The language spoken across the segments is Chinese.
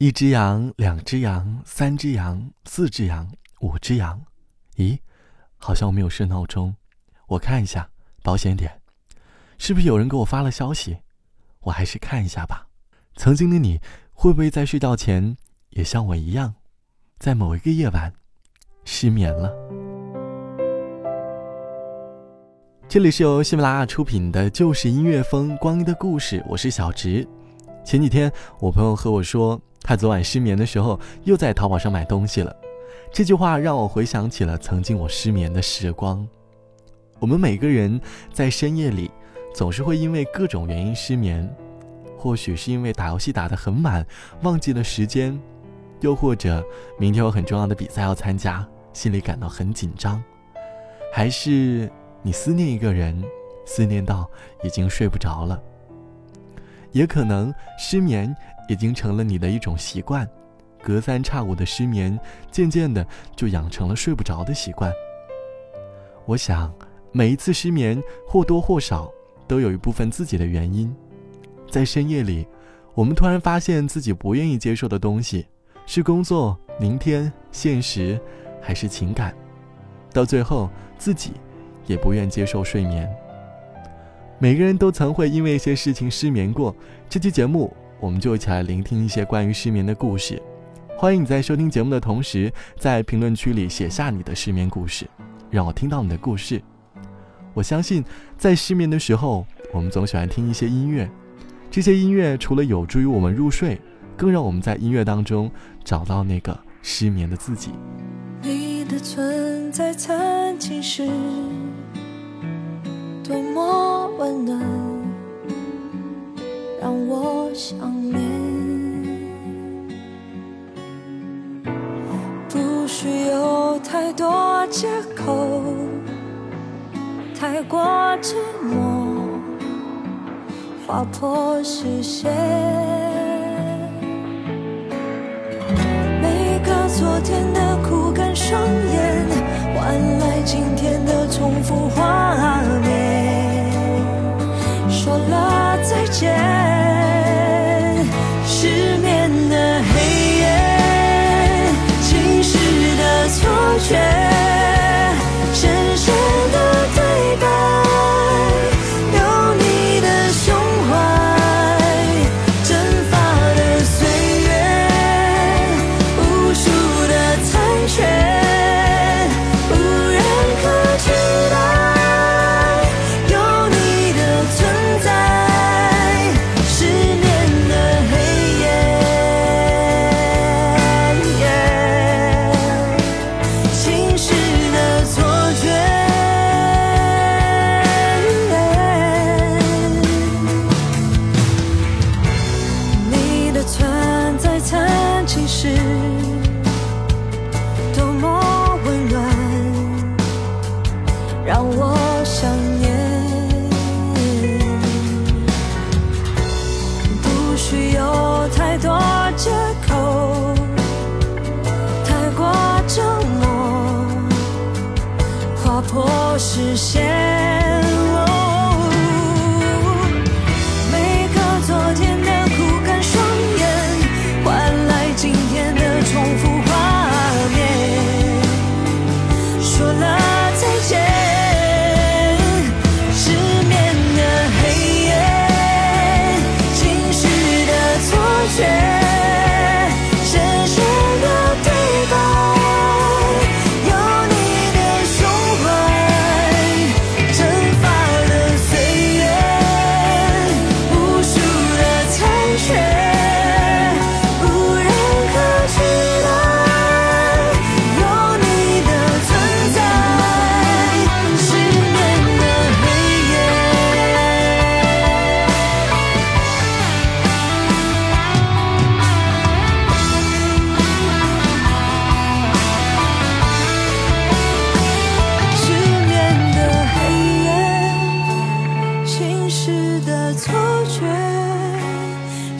一只羊，两只羊，三只羊，四只羊，五只羊。咦，好像我没有设闹钟，我看一下，保险点，是不是有人给我发了消息？我还是看一下吧。曾经的你，会不会在睡觉前也像我一样，在某一个夜晚失眠了？这里是由喜马拉雅出品的《就是音乐风光阴的故事》，我是小直。前几天我朋友和我说。他昨晚失眠的时候，又在淘宝上买东西了。这句话让我回想起了曾经我失眠的时光。我们每个人在深夜里，总是会因为各种原因失眠，或许是因为打游戏打得很晚，忘记了时间，又或者明天有很重要的比赛要参加，心里感到很紧张，还是你思念一个人，思念到已经睡不着了。也可能失眠。已经成了你的一种习惯，隔三差五的失眠，渐渐的就养成了睡不着的习惯。我想，每一次失眠或多或少都有一部分自己的原因。在深夜里，我们突然发现自己不愿意接受的东西，是工作、明天、现实，还是情感？到最后，自己也不愿接受睡眠。每个人都曾会因为一些事情失眠过。这期节目。我们就一起来聆听一些关于失眠的故事。欢迎你在收听节目的同时，在评论区里写下你的失眠故事，让我听到你的故事。我相信，在失眠的时候，我们总喜欢听一些音乐。这些音乐除了有助于我们入睡，更让我们在音乐当中找到那个失眠的自己。你的存在曾经是多么温暖。让我想念，不需有太多借口，太过沉默，划破视线。每个昨天的苦干双眼，换来今天的重复画面。说了再见。change.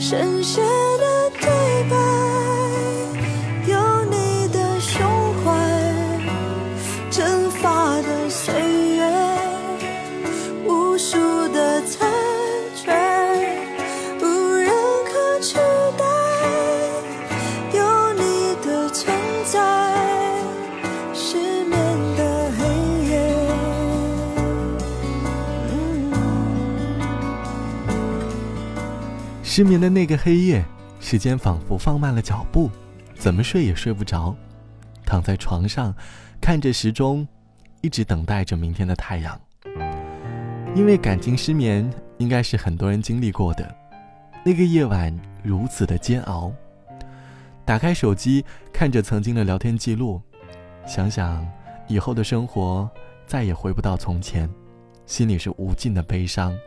深深失眠的那个黑夜，时间仿佛放慢了脚步，怎么睡也睡不着，躺在床上，看着时钟，一直等待着明天的太阳。因为感情失眠，应该是很多人经历过的。那个夜晚如此的煎熬。打开手机，看着曾经的聊天记录，想想以后的生活再也回不到从前，心里是无尽的悲伤。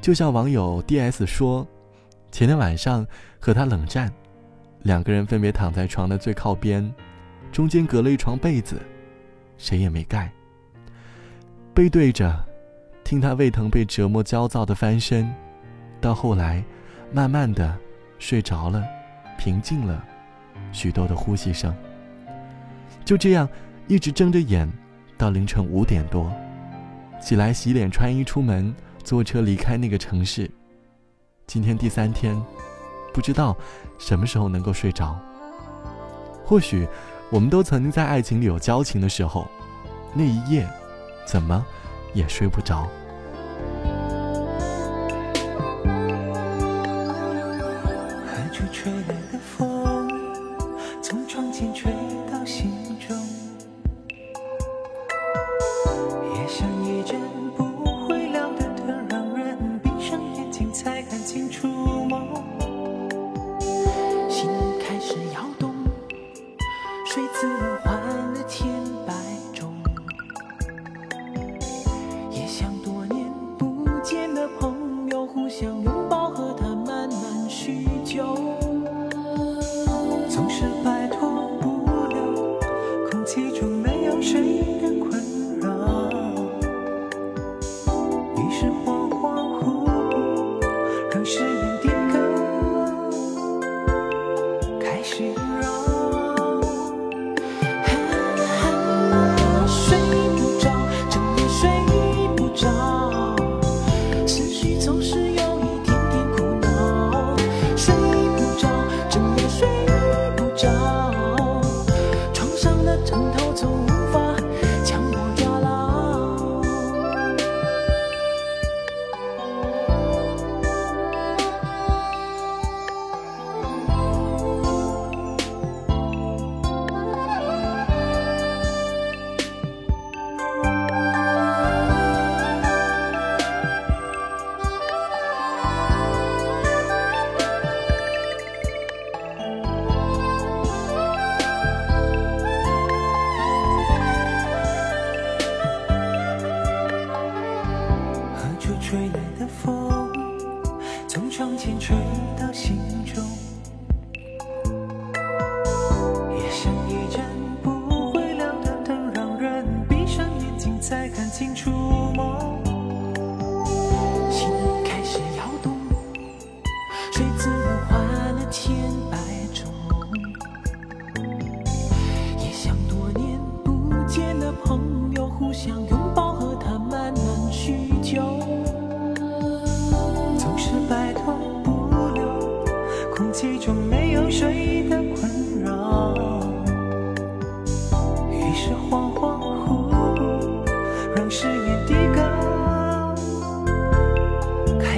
就像网友 D.S 说。前天晚上和他冷战，两个人分别躺在床的最靠边，中间隔了一床被子，谁也没盖。背对着，听他胃疼被折磨焦躁的翻身，到后来，慢慢的睡着了，平静了，许多的呼吸声。就这样，一直睁着眼，到凌晨五点多，起来洗脸穿衣出门，坐车离开那个城市。今天第三天，不知道什么时候能够睡着。或许，我们都曾经在爱情里有交情的时候，那一夜，怎么也睡不着。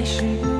还是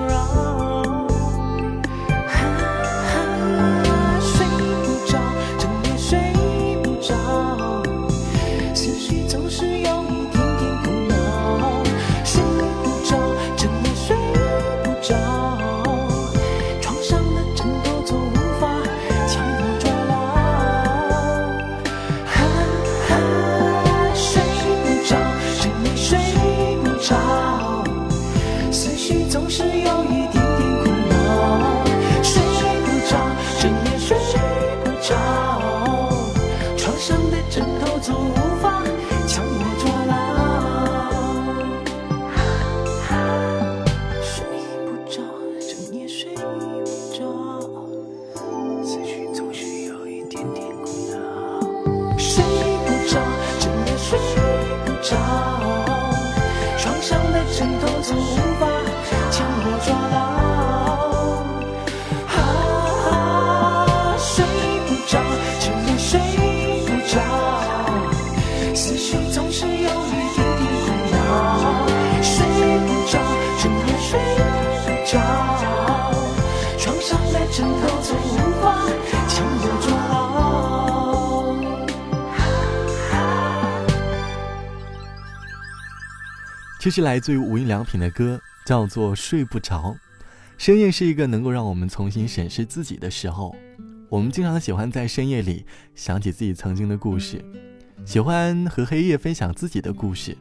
枕头中无法将我捉牢。这是来自于无印良品的歌，叫做《睡不着》。深夜是一个能够让我们重新审视自己的时候。我们经常喜欢在深夜里想起自己曾经的故事，喜欢和黑夜分享自己的故事。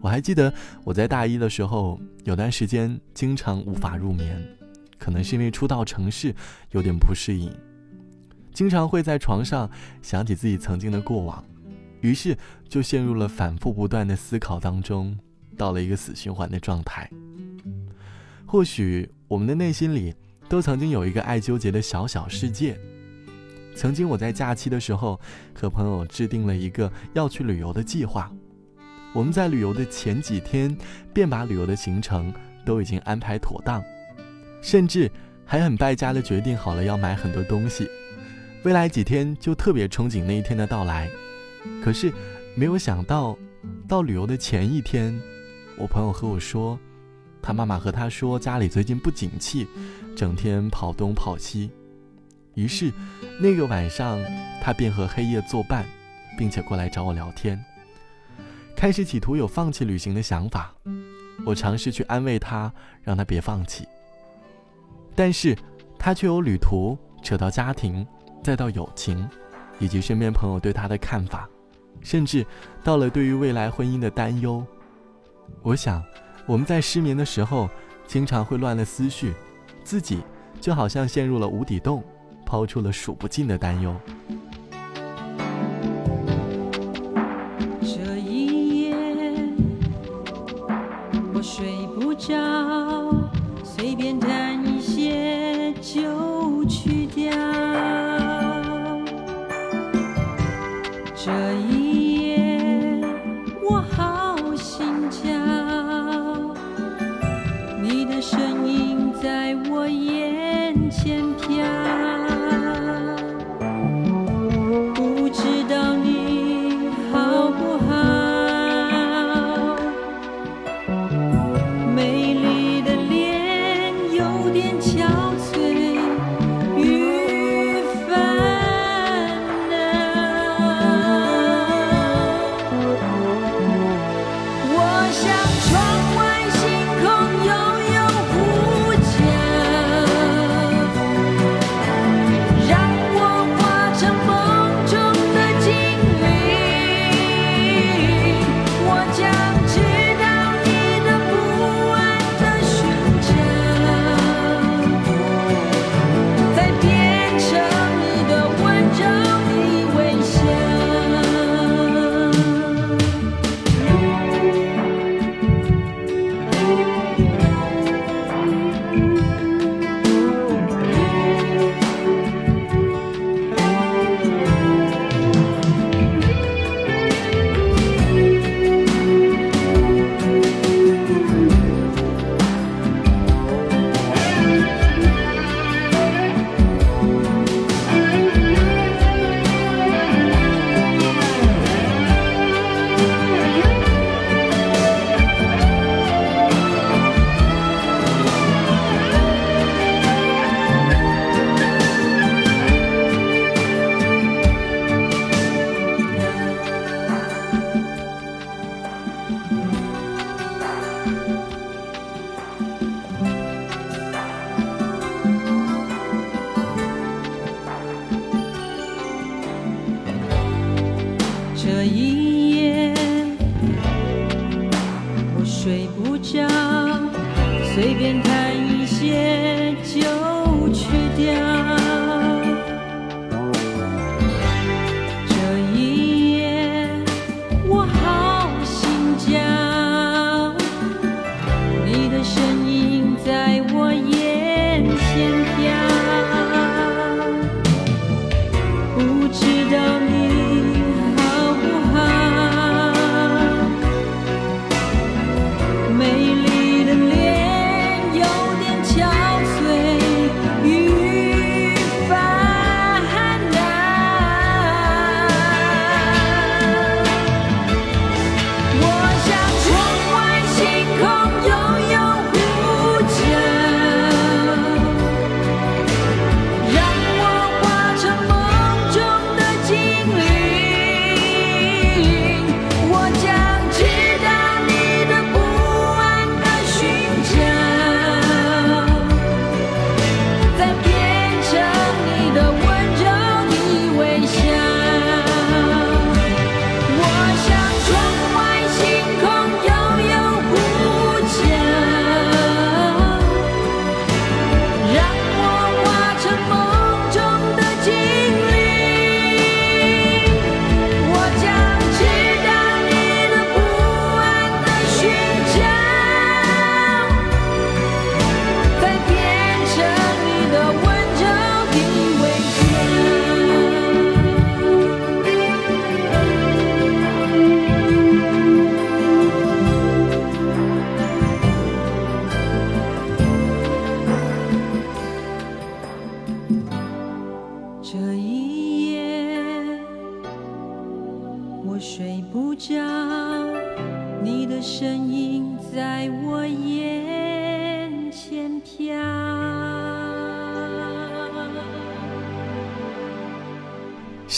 我还记得我在大一的时候，有段时间经常无法入眠，可能是因为初到城市有点不适应，经常会在床上想起自己曾经的过往，于是就陷入了反复不断的思考当中，到了一个死循环的状态。或许我们的内心里。都曾经有一个爱纠结的小小世界。曾经我在假期的时候，和朋友制定了一个要去旅游的计划。我们在旅游的前几天，便把旅游的行程都已经安排妥当，甚至还很败家的决定好了要买很多东西。未来几天就特别憧憬那一天的到来。可是，没有想到，到旅游的前一天，我朋友和我说。他妈妈和他说，家里最近不景气，整天跑东跑西。于是，那个晚上，他便和黑夜作伴，并且过来找我聊天。开始企图有放弃旅行的想法，我尝试去安慰他，让他别放弃。但是，他却有旅途扯到家庭，再到友情，以及身边朋友对他的看法，甚至到了对于未来婚姻的担忧。我想。我们在失眠的时候，经常会乱了思绪，自己就好像陷入了无底洞，抛出了数不尽的担忧。我好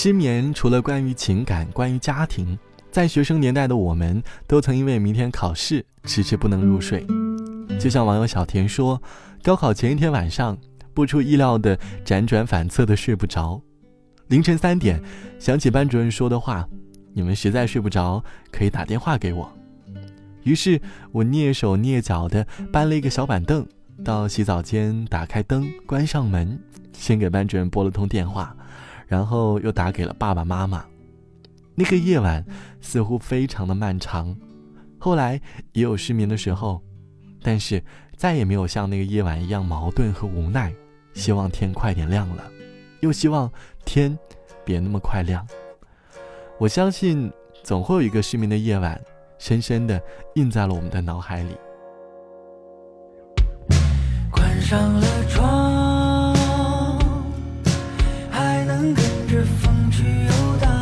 失眠除了关于情感，关于家庭，在学生年代的我们都曾因为明天考试迟迟不能入睡。就像网友小田说，高考前一天晚上，不出意料的辗转反侧的睡不着，凌晨三点想起班主任说的话：“你们实在睡不着，可以打电话给我。”于是我蹑手蹑脚的搬了一个小板凳到洗澡间，打开灯，关上门，先给班主任拨了通电话。然后又打给了爸爸妈妈。那个夜晚似乎非常的漫长，后来也有失眠的时候，但是再也没有像那个夜晚一样矛盾和无奈。希望天快点亮了，又希望天别那么快亮。我相信总会有一个失眠的夜晚，深深的印在了我们的脑海里。关上了窗，跟着风去游荡。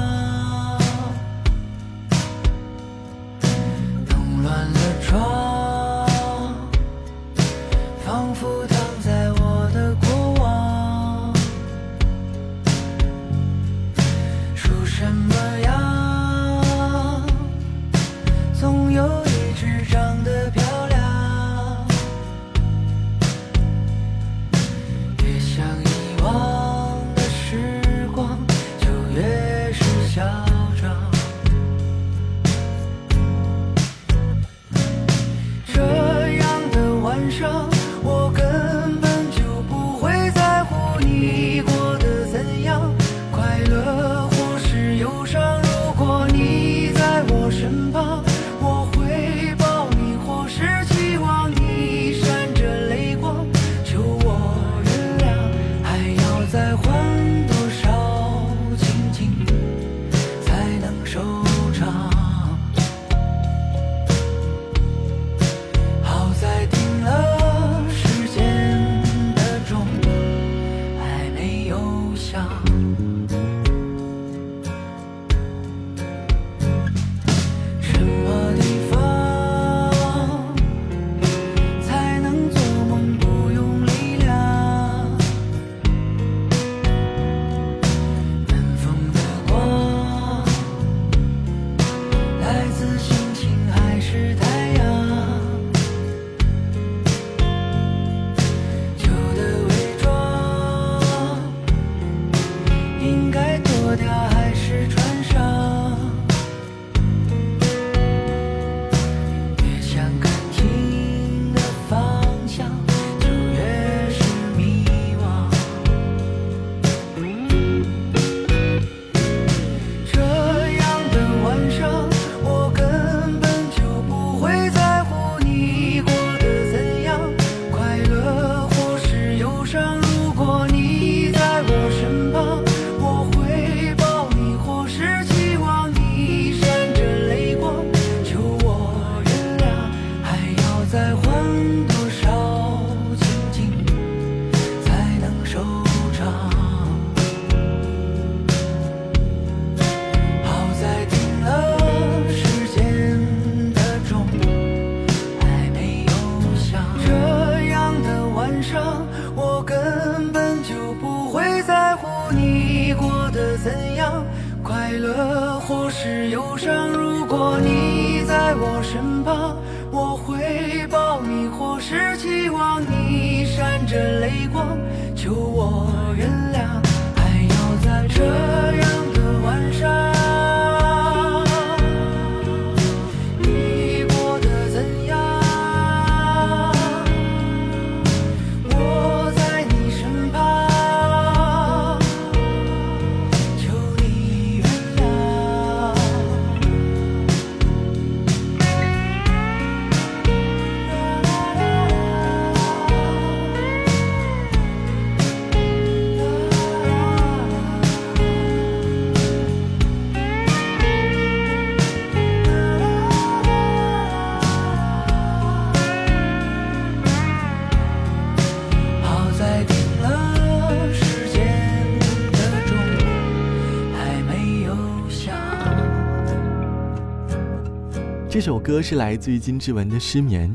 这首歌是来自于金志文的《失眠》，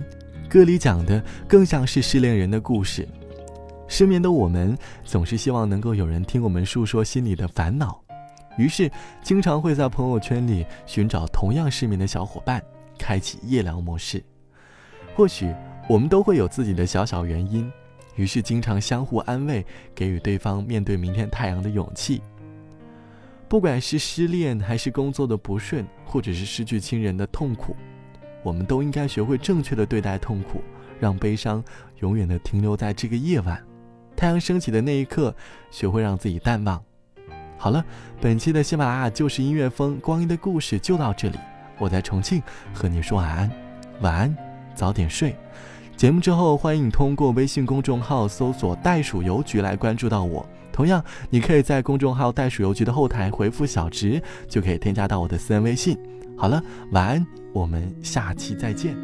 歌里讲的更像是失恋人的故事。失眠的我们总是希望能够有人听我们诉说心里的烦恼，于是经常会在朋友圈里寻找同样失眠的小伙伴，开启夜聊模式。或许我们都会有自己的小小原因，于是经常相互安慰，给予对方面对明天太阳的勇气。不管是失恋，还是工作的不顺，或者是失去亲人的痛苦，我们都应该学会正确的对待痛苦，让悲伤永远的停留在这个夜晚。太阳升起的那一刻，学会让自己淡忘。好了，本期的喜马拉雅就是音乐风光阴的故事就到这里。我在重庆和你说晚安，晚安，早点睡。节目之后，欢迎你通过微信公众号搜索“袋鼠邮局”来关注到我。同样，你可以在公众号“袋鼠邮局”的后台回复“小直”，就可以添加到我的私人微信。好了，晚安，我们下期再见。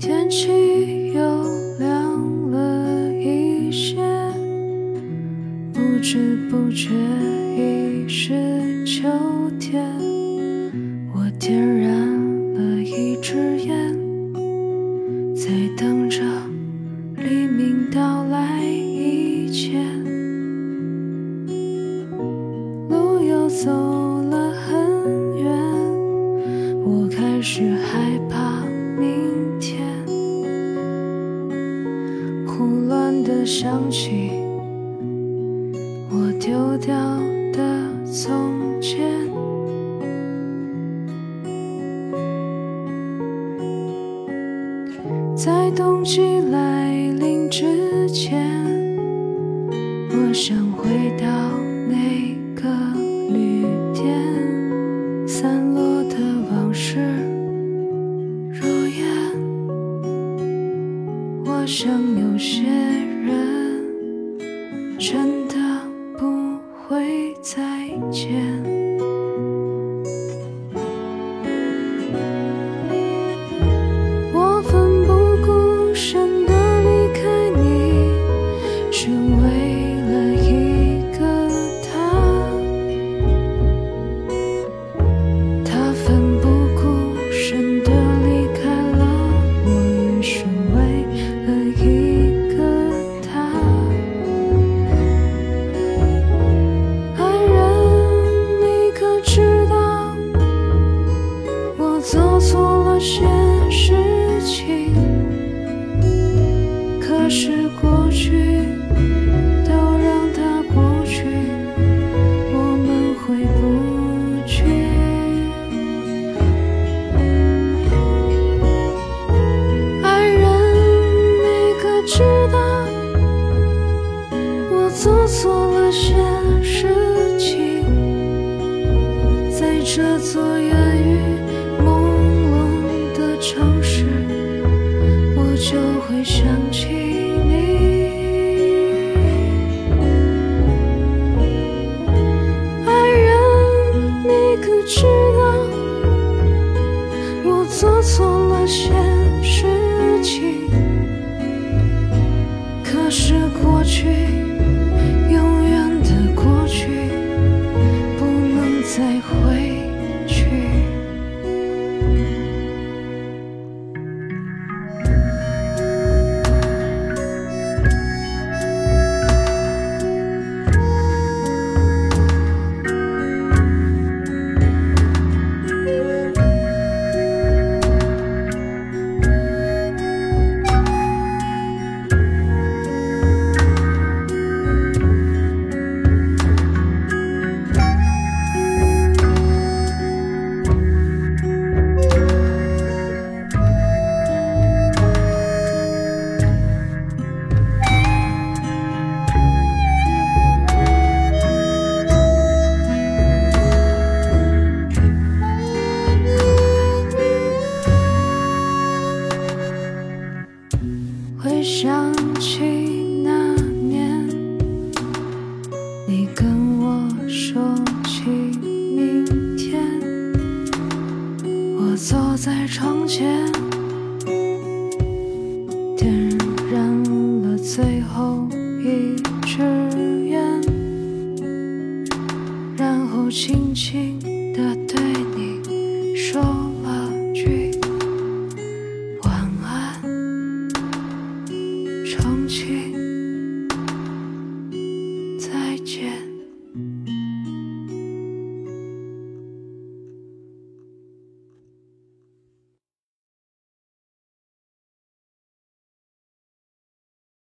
天气不觉